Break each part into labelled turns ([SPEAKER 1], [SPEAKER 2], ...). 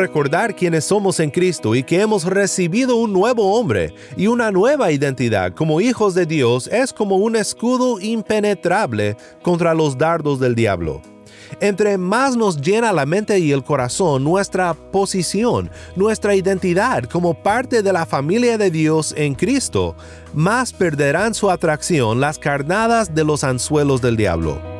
[SPEAKER 1] recordar quiénes somos en Cristo y que hemos recibido un nuevo hombre y una nueva identidad como hijos de Dios es como un escudo impenetrable contra los dardos del diablo. Entre más nos llena la mente y el corazón nuestra posición, nuestra identidad como parte de la familia de Dios en Cristo, más perderán su atracción las carnadas de los anzuelos del diablo.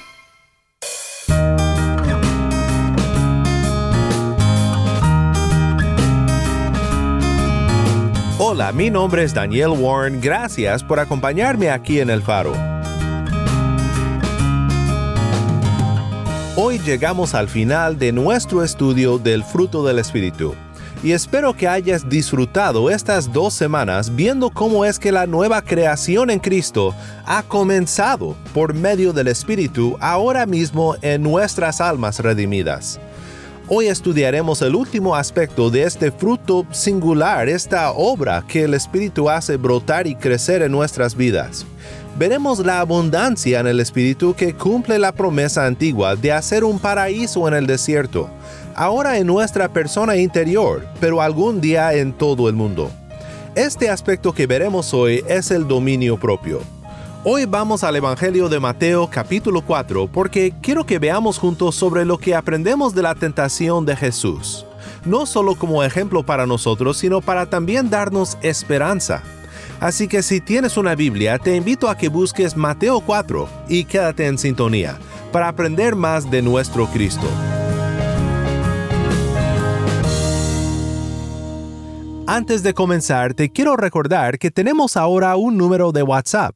[SPEAKER 1] Hola, mi nombre es Daniel Warren, gracias por acompañarme aquí en El Faro. Hoy llegamos al final de nuestro estudio del fruto del Espíritu y espero que hayas disfrutado estas dos semanas viendo cómo es que la nueva creación en Cristo ha comenzado por medio del Espíritu ahora mismo en nuestras almas redimidas. Hoy estudiaremos el último aspecto de este fruto singular, esta obra que el Espíritu hace brotar y crecer en nuestras vidas. Veremos la abundancia en el Espíritu que cumple la promesa antigua de hacer un paraíso en el desierto, ahora en nuestra persona interior, pero algún día en todo el mundo. Este aspecto que veremos hoy es el dominio propio. Hoy vamos al Evangelio de Mateo capítulo 4 porque quiero que veamos juntos sobre lo que aprendemos de la tentación de Jesús, no solo como ejemplo para nosotros, sino para también darnos esperanza. Así que si tienes una Biblia, te invito a que busques Mateo 4 y quédate en sintonía para aprender más de nuestro Cristo. Antes de comenzar, te quiero recordar que tenemos ahora un número de WhatsApp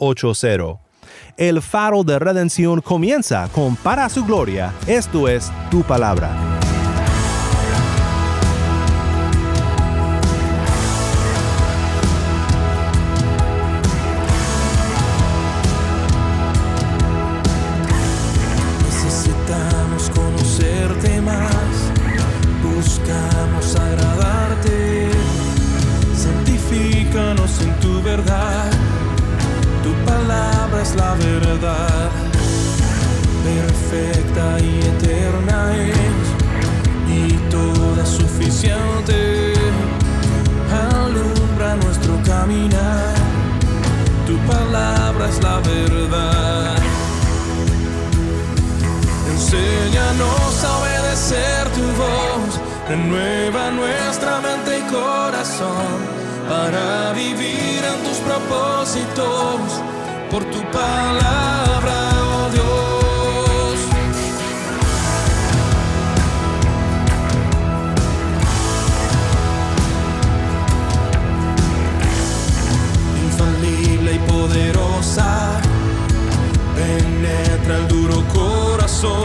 [SPEAKER 1] 80. El faro de redención comienza con para su gloria, esto es tu palabra.
[SPEAKER 2] Necesitamos conocerte más, buscamos agradarte, santifícanos en tu verdad es la verdad, perfecta y eterna es, y toda suficiente. Alumbra nuestro caminar, tu palabra es la verdad. Enséñanos a obedecer tu voz, renueva nuestra mente y corazón para vivir en tus propósitos por tu palabra, oh Dios. Infalible y poderosa, penetra el duro corazón,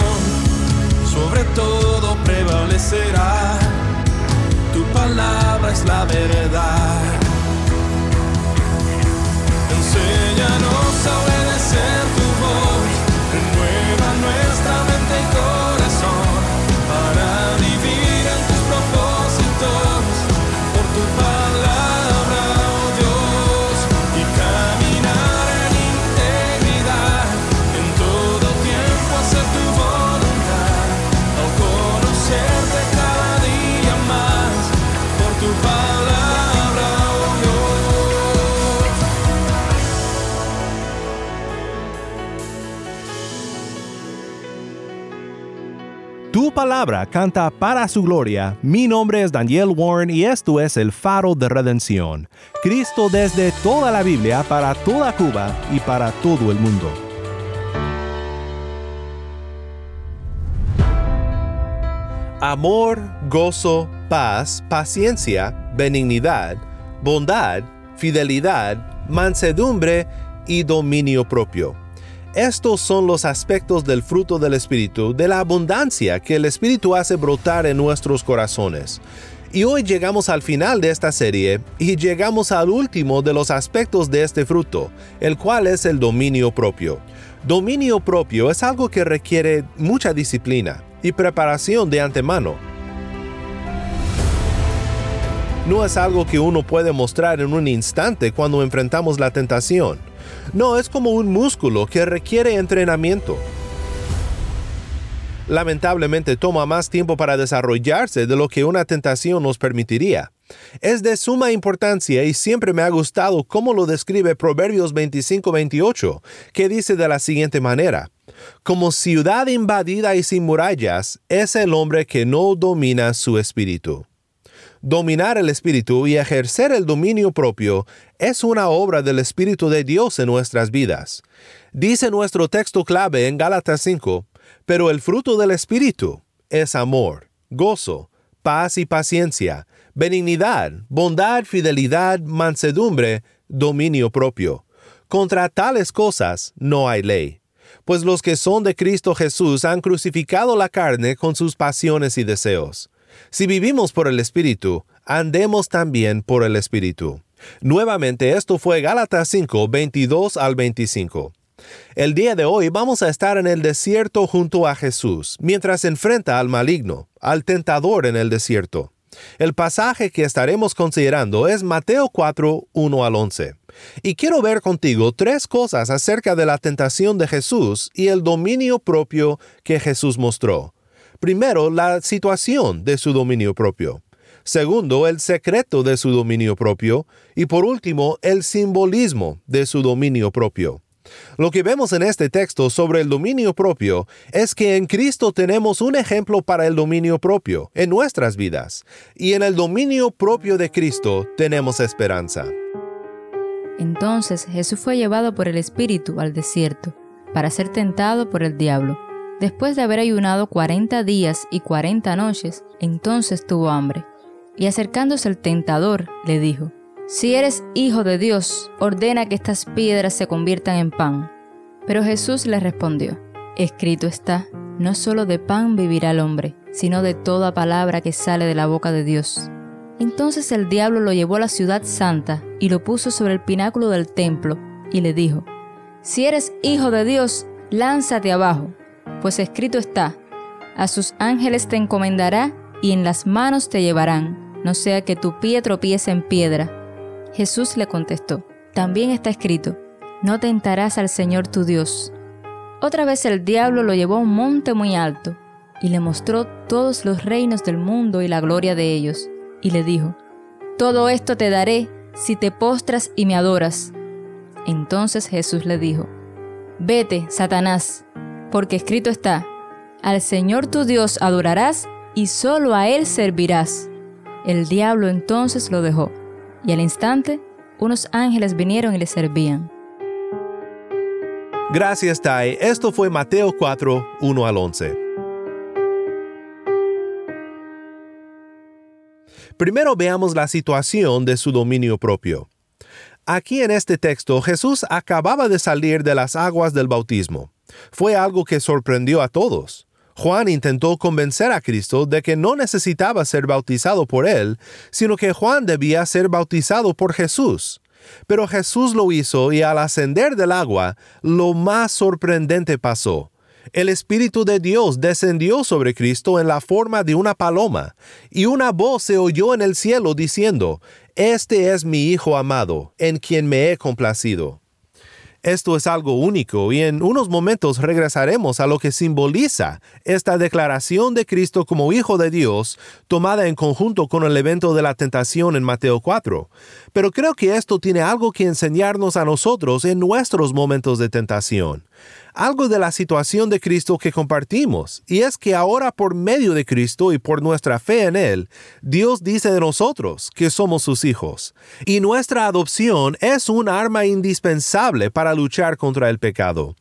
[SPEAKER 2] sobre todo prevalecerá tu palabra es la verdad.
[SPEAKER 1] Palabra canta para su gloria. Mi nombre es Daniel Warren y esto es el faro de redención. Cristo desde toda la Biblia para toda Cuba y para todo el mundo. Amor, gozo, paz, paciencia, benignidad, bondad, fidelidad, mansedumbre y dominio propio estos son los aspectos del fruto del Espíritu, de la abundancia que el Espíritu hace brotar en nuestros corazones. Y hoy llegamos al final de esta serie y llegamos al último de los aspectos de este fruto, el cual es el dominio propio. Dominio propio es algo que requiere mucha disciplina y preparación de antemano. No es algo que uno puede mostrar en un instante cuando enfrentamos la tentación no, es como un músculo que requiere entrenamiento. Lamentablemente toma más tiempo para desarrollarse de lo que una tentación nos permitiría. Es de suma importancia y siempre me ha gustado cómo lo describe Proverbios 25-28, que dice de la siguiente manera, Como ciudad invadida y sin murallas es el hombre que no domina su espíritu. Dominar el espíritu y ejercer el dominio propio es una obra del Espíritu de Dios en nuestras vidas. Dice nuestro texto clave en Gálatas 5, pero el fruto del Espíritu es amor, gozo, paz y paciencia, benignidad, bondad, fidelidad, mansedumbre, dominio propio. Contra tales cosas no hay ley. Pues los que son de Cristo Jesús han crucificado la carne con sus pasiones y deseos. Si vivimos por el Espíritu, andemos también por el Espíritu. Nuevamente esto fue Gálatas 5, 22 al 25. El día de hoy vamos a estar en el desierto junto a Jesús, mientras enfrenta al maligno, al tentador en el desierto. El pasaje que estaremos considerando es Mateo 4, 1 al 11. Y quiero ver contigo tres cosas acerca de la tentación de Jesús y el dominio propio que Jesús mostró. Primero, la situación de su dominio propio. Segundo, el secreto de su dominio propio. Y por último, el simbolismo de su dominio propio. Lo que vemos en este texto sobre el dominio propio es que en Cristo tenemos un ejemplo para el dominio propio en nuestras vidas, y en el dominio propio de Cristo tenemos esperanza.
[SPEAKER 3] Entonces Jesús fue llevado por el Espíritu al desierto, para ser tentado por el diablo. Después de haber ayunado cuarenta días y cuarenta noches, entonces tuvo hambre. Y acercándose el tentador, le dijo, Si eres hijo de Dios, ordena que estas piedras se conviertan en pan. Pero Jesús le respondió, Escrito está, no solo de pan vivirá el hombre, sino de toda palabra que sale de la boca de Dios. Entonces el diablo lo llevó a la ciudad santa y lo puso sobre el pináculo del templo, y le dijo, Si eres hijo de Dios, lánzate abajo pues escrito está, a sus ángeles te encomendará y en las manos te llevarán, no sea que tu pie tropiece en piedra. Jesús le contestó, también está escrito, no tentarás al Señor tu Dios. Otra vez el diablo lo llevó a un monte muy alto y le mostró todos los reinos del mundo y la gloria de ellos, y le dijo, Todo esto te daré si te postras y me adoras. Entonces Jesús le dijo, Vete, Satanás, porque escrito está, al Señor tu Dios adorarás y solo a Él servirás. El diablo entonces lo dejó, y al instante unos ángeles vinieron y le servían.
[SPEAKER 1] Gracias, Tai. Esto fue Mateo 4, 1 al 11. Primero veamos la situación de su dominio propio. Aquí en este texto Jesús acababa de salir de las aguas del bautismo. Fue algo que sorprendió a todos. Juan intentó convencer a Cristo de que no necesitaba ser bautizado por él, sino que Juan debía ser bautizado por Jesús. Pero Jesús lo hizo y al ascender del agua, lo más sorprendente pasó. El Espíritu de Dios descendió sobre Cristo en la forma de una paloma, y una voz se oyó en el cielo diciendo, Este es mi Hijo amado, en quien me he complacido. Esto es algo único y en unos momentos regresaremos a lo que simboliza esta declaración de Cristo como Hijo de Dios tomada en conjunto con el evento de la tentación en Mateo 4. Pero creo que esto tiene algo que enseñarnos a nosotros en nuestros momentos de tentación. Algo de la situación de Cristo que compartimos, y es que ahora por medio de Cristo y por nuestra fe en Él, Dios dice de nosotros que somos sus hijos, y nuestra adopción es un arma indispensable para luchar contra el pecado.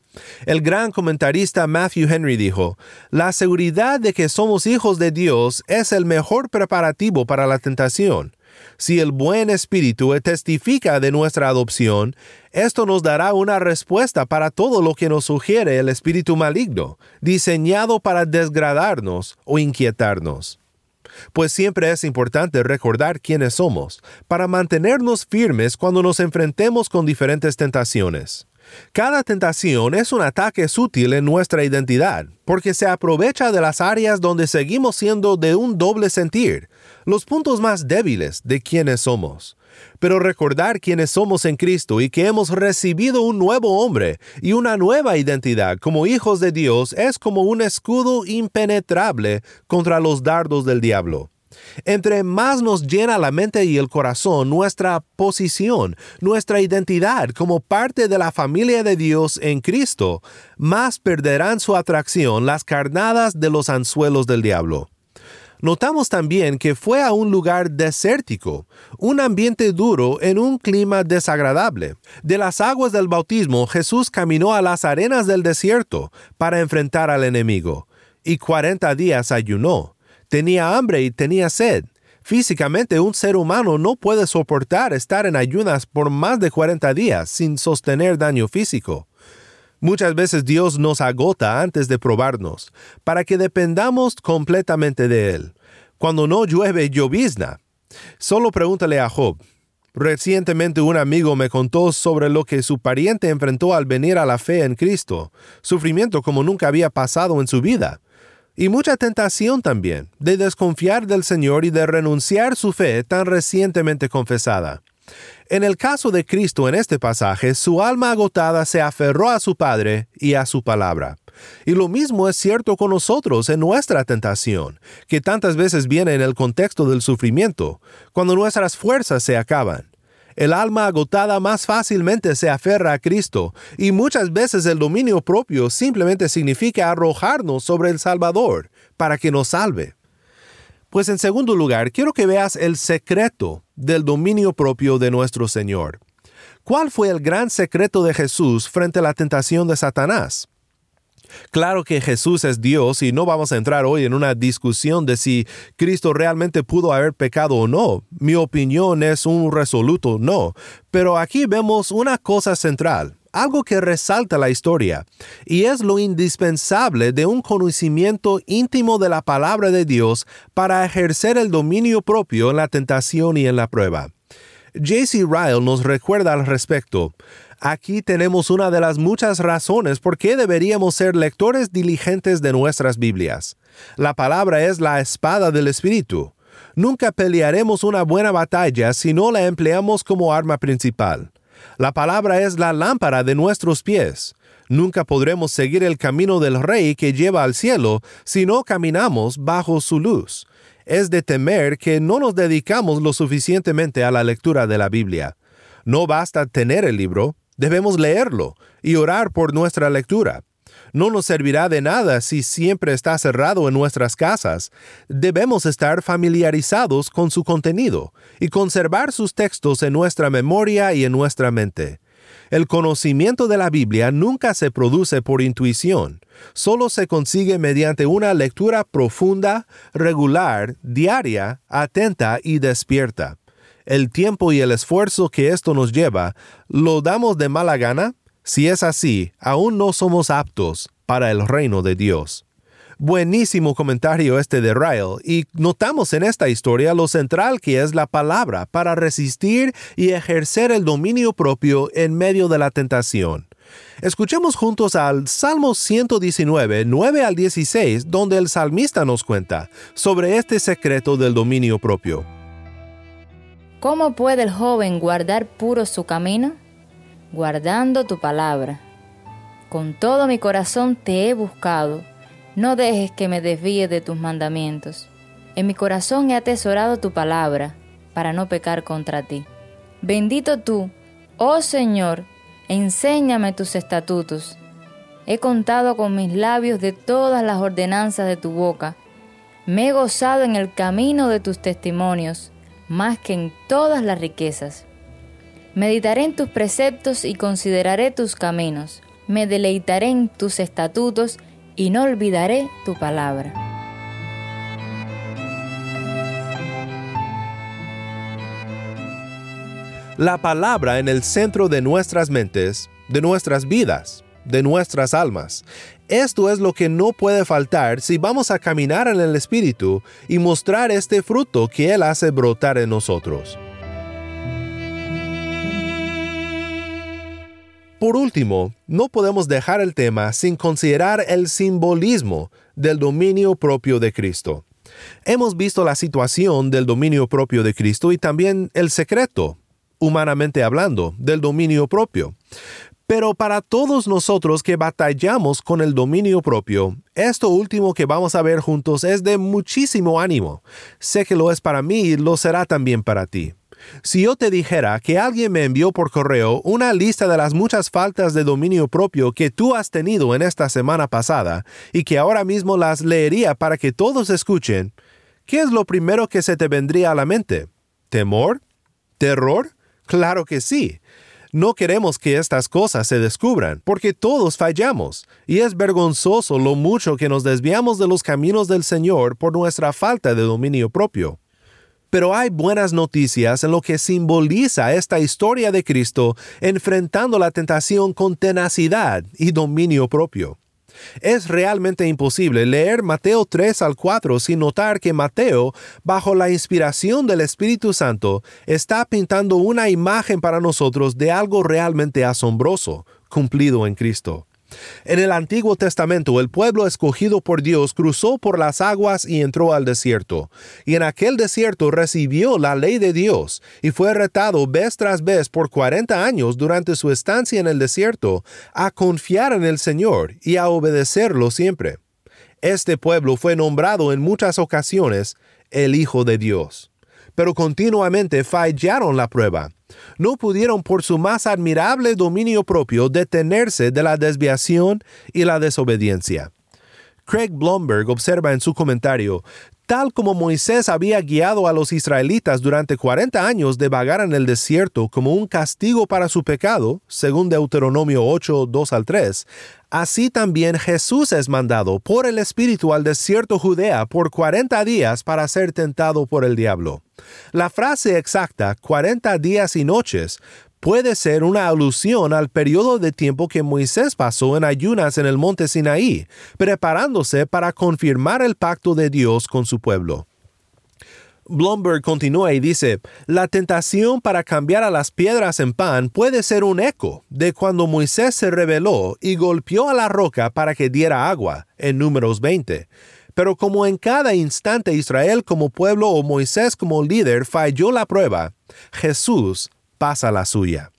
[SPEAKER 1] El gran comentarista Matthew Henry dijo, La seguridad de que somos hijos de Dios es el mejor preparativo para la tentación. Si el buen espíritu testifica de nuestra adopción, esto nos dará una respuesta para todo lo que nos sugiere el espíritu maligno, diseñado para desgradarnos o inquietarnos. Pues siempre es importante recordar quiénes somos, para mantenernos firmes cuando nos enfrentemos con diferentes tentaciones. Cada tentación es un ataque sutil en nuestra identidad, porque se aprovecha de las áreas donde seguimos siendo de un doble sentir, los puntos más débiles de quienes somos. Pero recordar quiénes somos en Cristo y que hemos recibido un nuevo hombre y una nueva identidad como hijos de Dios es como un escudo impenetrable contra los dardos del diablo. Entre más nos llena la mente y el corazón nuestra posición, nuestra identidad como parte de la familia de Dios en Cristo, más perderán su atracción las carnadas de los anzuelos del diablo. Notamos también que fue a un lugar desértico, un ambiente duro en un clima desagradable. De las aguas del bautismo Jesús caminó a las arenas del desierto para enfrentar al enemigo, y cuarenta días ayunó. Tenía hambre y tenía sed. Físicamente un ser humano no puede soportar estar en ayunas por más de 40 días sin sostener daño físico. Muchas veces Dios nos agota antes de probarnos, para que dependamos completamente de Él. Cuando no llueve, llovizna. Solo pregúntale a Job. Recientemente un amigo me contó sobre lo que su pariente enfrentó al venir a la fe en Cristo, sufrimiento como nunca había pasado en su vida y mucha tentación también de desconfiar del Señor y de renunciar su fe tan recientemente confesada. En el caso de Cristo en este pasaje, su alma agotada se aferró a su Padre y a su palabra. Y lo mismo es cierto con nosotros en nuestra tentación, que tantas veces viene en el contexto del sufrimiento, cuando nuestras fuerzas se acaban. El alma agotada más fácilmente se aferra a Cristo y muchas veces el dominio propio simplemente significa arrojarnos sobre el Salvador para que nos salve. Pues en segundo lugar, quiero que veas el secreto del dominio propio de nuestro Señor. ¿Cuál fue el gran secreto de Jesús frente a la tentación de Satanás? Claro que Jesús es Dios y no vamos a entrar hoy en una discusión de si Cristo realmente pudo haber pecado o no. Mi opinión es un resoluto no. Pero aquí vemos una cosa central, algo que resalta la historia, y es lo indispensable de un conocimiento íntimo de la palabra de Dios para ejercer el dominio propio en la tentación y en la prueba. J.C. Ryle nos recuerda al respecto. Aquí tenemos una de las muchas razones por qué deberíamos ser lectores diligentes de nuestras Biblias. La palabra es la espada del Espíritu. Nunca pelearemos una buena batalla si no la empleamos como arma principal. La palabra es la lámpara de nuestros pies. Nunca podremos seguir el camino del Rey que lleva al cielo si no caminamos bajo su luz. Es de temer que no nos dedicamos lo suficientemente a la lectura de la Biblia. No basta tener el libro, Debemos leerlo y orar por nuestra lectura. No nos servirá de nada si siempre está cerrado en nuestras casas. Debemos estar familiarizados con su contenido y conservar sus textos en nuestra memoria y en nuestra mente. El conocimiento de la Biblia nunca se produce por intuición, solo se consigue mediante una lectura profunda, regular, diaria, atenta y despierta el tiempo y el esfuerzo que esto nos lleva, ¿lo damos de mala gana? Si es así, aún no somos aptos para el reino de Dios. Buenísimo comentario este de Ryle, y notamos en esta historia lo central que es la palabra para resistir y ejercer el dominio propio en medio de la tentación. Escuchemos juntos al Salmo 119, 9 al 16, donde el salmista nos cuenta sobre este secreto del dominio propio.
[SPEAKER 3] ¿Cómo puede el joven guardar puro su camino? Guardando tu palabra. Con todo mi corazón te he buscado. No dejes que me desvíe de tus mandamientos. En mi corazón he atesorado tu palabra, para no pecar contra ti. Bendito tú, oh Señor, enséñame tus estatutos. He contado con mis labios de todas las ordenanzas de tu boca. Me he gozado en el camino de tus testimonios, más que en todas las riquezas. Meditaré en tus preceptos y consideraré tus caminos. Me deleitaré en tus estatutos y no olvidaré tu palabra.
[SPEAKER 1] La palabra en el centro de nuestras mentes, de nuestras vidas, de nuestras almas. Esto es lo que no puede faltar si vamos a caminar en el Espíritu y mostrar este fruto que Él hace brotar en nosotros. Por último, no podemos dejar el tema sin considerar el simbolismo del dominio propio de Cristo. Hemos visto la situación del dominio propio de Cristo y también el secreto, humanamente hablando, del dominio propio. Pero para todos nosotros que batallamos con el dominio propio, esto último que vamos a ver juntos es de muchísimo ánimo. Sé que lo es para mí y lo será también para ti. Si yo te dijera que alguien me envió por correo una lista de las muchas faltas de dominio propio que tú has tenido en esta semana pasada y que ahora mismo las leería para que todos escuchen, ¿qué es lo primero que se te vendría a la mente? ¿Temor? ¿Terror? Claro que sí. No queremos que estas cosas se descubran, porque todos fallamos, y es vergonzoso lo mucho que nos desviamos de los caminos del Señor por nuestra falta de dominio propio. Pero hay buenas noticias en lo que simboliza esta historia de Cristo enfrentando la tentación con tenacidad y dominio propio. Es realmente imposible leer Mateo 3 al 4 sin notar que Mateo, bajo la inspiración del Espíritu Santo, está pintando una imagen para nosotros de algo realmente asombroso, cumplido en Cristo. En el Antiguo Testamento el pueblo escogido por Dios cruzó por las aguas y entró al desierto, y en aquel desierto recibió la ley de Dios, y fue retado vez tras vez por cuarenta años durante su estancia en el desierto a confiar en el Señor y a obedecerlo siempre. Este pueblo fue nombrado en muchas ocasiones el Hijo de Dios pero continuamente fallaron la prueba. No pudieron por su más admirable dominio propio detenerse de la desviación y la desobediencia. Craig Blomberg observa en su comentario, tal como Moisés había guiado a los israelitas durante 40 años de vagar en el desierto como un castigo para su pecado, según Deuteronomio 8, 2 al 3, así también Jesús es mandado por el Espíritu al desierto Judea por 40 días para ser tentado por el diablo. La frase exacta, 40 días y noches, puede ser una alusión al periodo de tiempo que Moisés pasó en ayunas en el monte Sinaí, preparándose para confirmar el pacto de Dios con su pueblo. Blomberg continúa y dice, la tentación para cambiar a las piedras en pan puede ser un eco de cuando Moisés se rebeló y golpeó a la roca para que diera agua, en números 20. Pero como en cada instante Israel como pueblo o Moisés como líder falló la prueba, Jesús pasa la suya.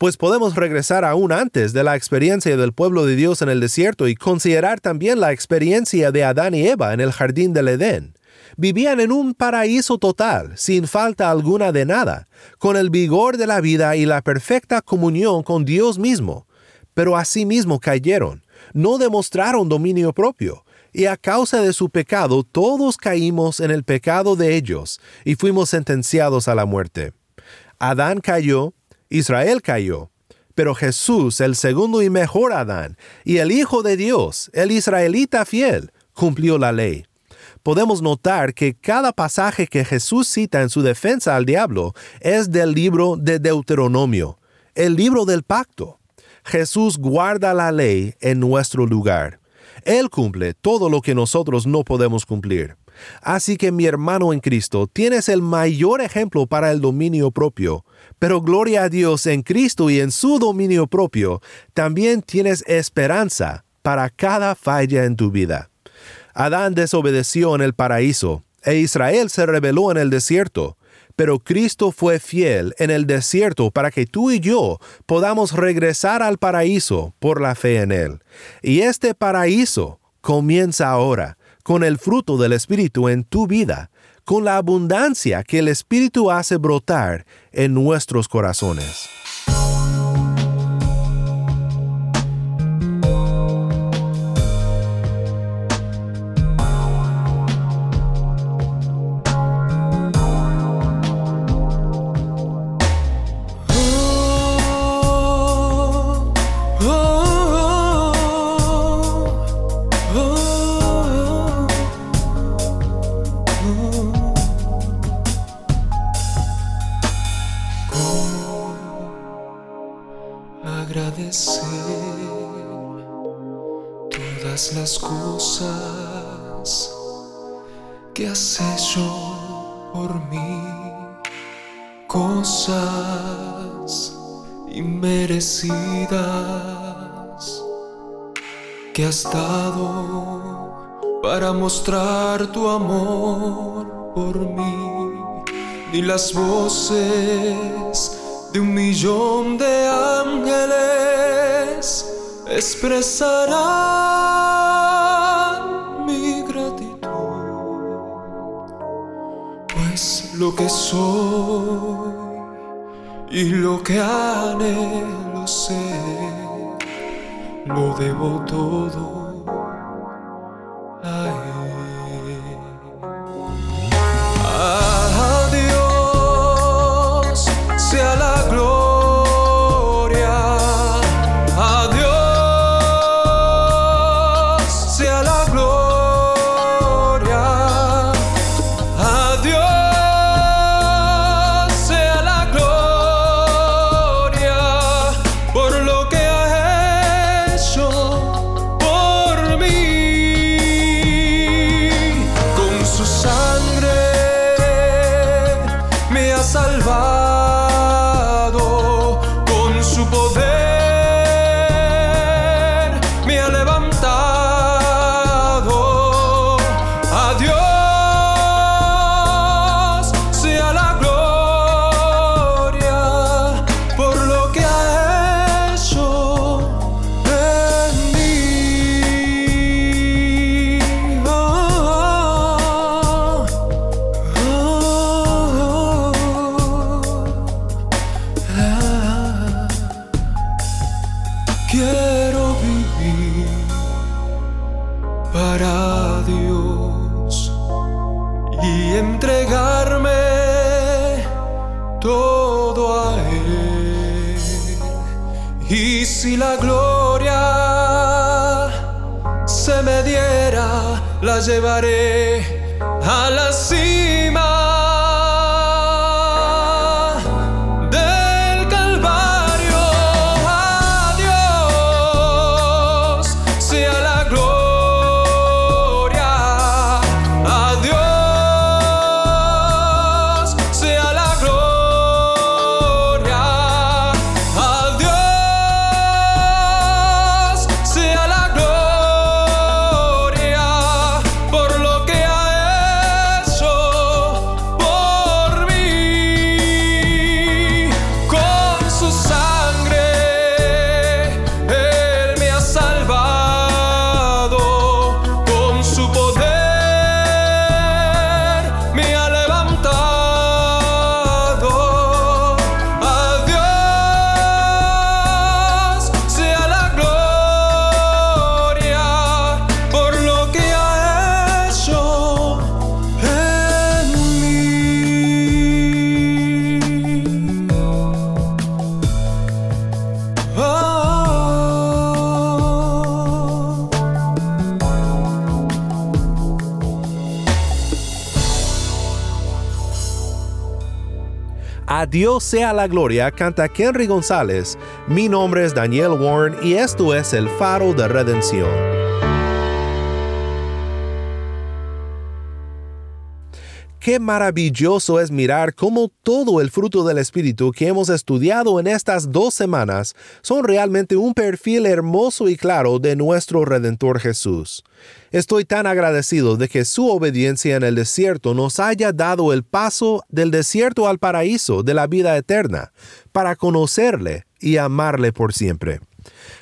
[SPEAKER 1] Pues podemos regresar aún antes de la experiencia del pueblo de Dios en el desierto y considerar también la experiencia de Adán y Eva en el jardín del Edén. Vivían en un paraíso total, sin falta alguna de nada, con el vigor de la vida y la perfecta comunión con Dios mismo. Pero asimismo cayeron, no demostraron dominio propio, y a causa de su pecado todos caímos en el pecado de ellos, y fuimos sentenciados a la muerte. Adán cayó, Israel cayó, pero Jesús, el segundo y mejor Adán, y el Hijo de Dios, el israelita fiel, cumplió la ley. Podemos notar que cada pasaje que Jesús cita en su defensa al diablo es del libro de Deuteronomio, el libro del pacto. Jesús guarda la ley en nuestro lugar. Él cumple todo lo que nosotros no podemos cumplir. Así que mi hermano en Cristo, tienes el mayor ejemplo para el dominio propio, pero gloria a Dios en Cristo y en su dominio propio, también tienes esperanza para cada falla en tu vida. Adán desobedeció en el paraíso, e Israel se rebeló en el desierto, pero Cristo fue fiel en el desierto para que tú y yo podamos regresar al paraíso por la fe en Él. Y este paraíso comienza ahora con el fruto del Espíritu en tu vida, con la abundancia que el Espíritu hace brotar en nuestros corazones.
[SPEAKER 2] Para mostrar tu amor por mí, ni las voces de un millón de ángeles expresarán mi gratitud, pues lo que soy y lo que anhelo ser, lo debo todo entregarme todo a Él. Y si la gloria se me diera, la llevaré a la cima
[SPEAKER 1] Dios sea la gloria, canta Henry González. Mi nombre es Daniel Warren y esto es el faro de redención. Qué maravilloso es mirar cómo todo el fruto del Espíritu que hemos estudiado en estas dos semanas son realmente un perfil hermoso y claro de nuestro Redentor Jesús. Estoy tan agradecido de que su obediencia en el desierto nos haya dado el paso del desierto al paraíso de la vida eterna, para conocerle y amarle por siempre.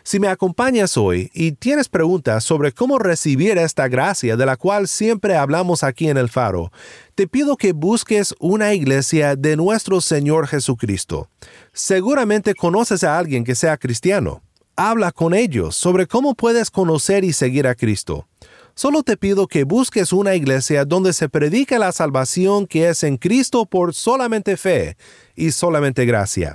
[SPEAKER 1] Si me acompañas hoy y tienes preguntas sobre cómo recibir esta gracia de la cual siempre hablamos aquí en el faro, te pido que busques una iglesia de nuestro Señor Jesucristo. Seguramente conoces a alguien que sea cristiano. Habla con ellos sobre cómo puedes conocer y seguir a Cristo. Solo te pido que busques una iglesia donde se predique la salvación que es en Cristo por solamente fe y solamente gracia.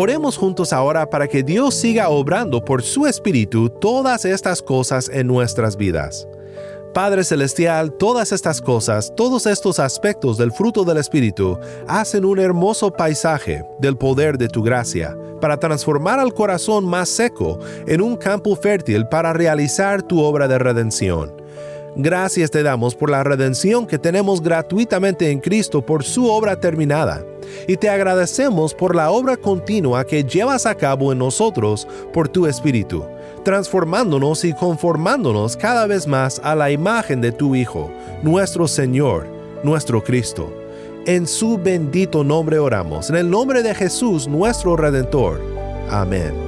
[SPEAKER 1] Oremos juntos ahora para que Dios siga obrando por su Espíritu todas estas cosas en nuestras vidas. Padre Celestial, todas estas cosas, todos estos aspectos del fruto del Espíritu, hacen un hermoso paisaje del poder de tu gracia para transformar al corazón más seco en un campo fértil para realizar tu obra de redención. Gracias te damos por la redención que tenemos gratuitamente en Cristo por su obra terminada. Y te agradecemos por la obra continua que llevas a cabo en nosotros por tu Espíritu, transformándonos y conformándonos cada vez más a la imagen de tu Hijo, nuestro Señor, nuestro Cristo. En su bendito nombre oramos, en el nombre de Jesús, nuestro Redentor. Amén.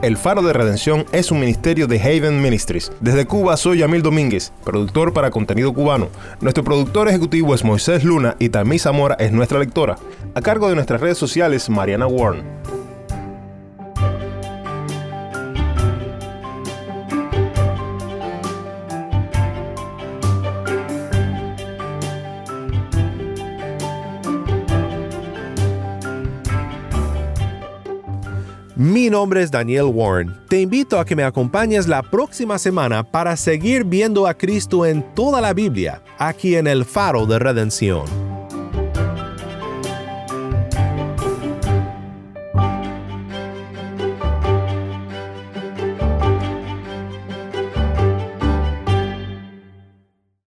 [SPEAKER 4] El Faro de Redención es un ministerio de Haven Ministries. Desde Cuba soy Yamil Domínguez, productor para contenido cubano. Nuestro productor ejecutivo es Moisés Luna y Tammy Zamora es nuestra lectora. A cargo de nuestras redes sociales, Mariana Warren.
[SPEAKER 1] Mi nombre es Daniel Warren. Te invito a que me acompañes la próxima semana para seguir viendo a Cristo en toda la Biblia, aquí en el Faro de Redención.